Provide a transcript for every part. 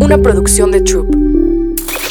una producción de Troop.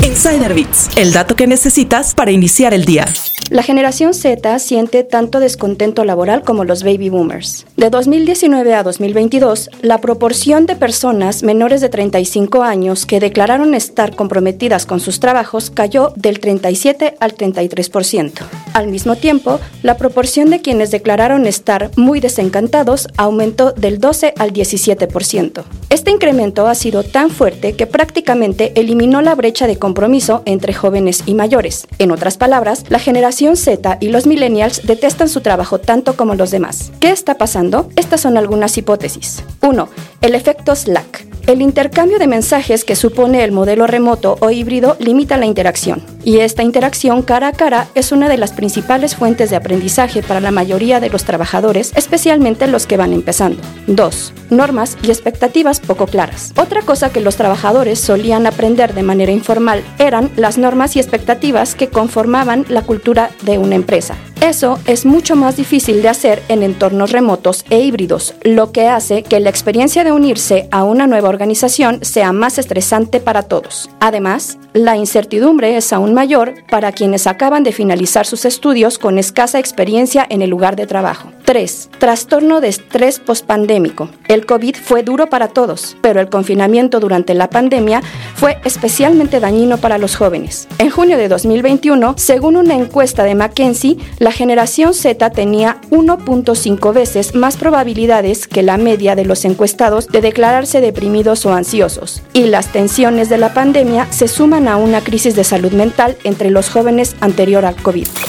Insider Bits, el dato que necesitas para iniciar el día. La generación Z siente tanto descontento laboral como los baby boomers. De 2019 a 2022, la proporción de personas menores de 35 años que declararon estar comprometidas con sus trabajos cayó del 37 al 33%. Al mismo tiempo, la proporción de quienes declararon estar muy desencantados aumentó del 12 al 17%. Este incremento ha sido tan fuerte que prácticamente eliminó la brecha de compromiso entre jóvenes y mayores. En otras palabras, la generación Z y los millennials detestan su trabajo tanto como los demás. ¿Qué está pasando? Estas son algunas hipótesis. 1. El efecto Slack. El intercambio de mensajes que supone el modelo remoto o híbrido limita la interacción, y esta interacción cara a cara es una de las principales fuentes de aprendizaje para la mayoría de los trabajadores, especialmente los que van empezando. 2. Normas y expectativas poco claras. Otra cosa que los trabajadores solían aprender de manera informal eran las normas y expectativas que conformaban la cultura de una empresa. Eso es mucho más difícil de hacer en entornos remotos e híbridos, lo que hace que la experiencia de unirse a una nueva organización sea más estresante para todos. Además, la incertidumbre es aún mayor para quienes acaban de finalizar sus estudios con escasa experiencia en el lugar de trabajo. 3. Trastorno de estrés postpandémico. El COVID fue duro para todos, pero el confinamiento durante la pandemia fue especialmente dañino para los jóvenes. En junio de 2021, según una encuesta de McKinsey, la generación Z tenía 1.5 veces más probabilidades que la media de los encuestados de declararse deprimidos o ansiosos. Y las tensiones de la pandemia se suman a una crisis de salud mental entre los jóvenes anterior al COVID.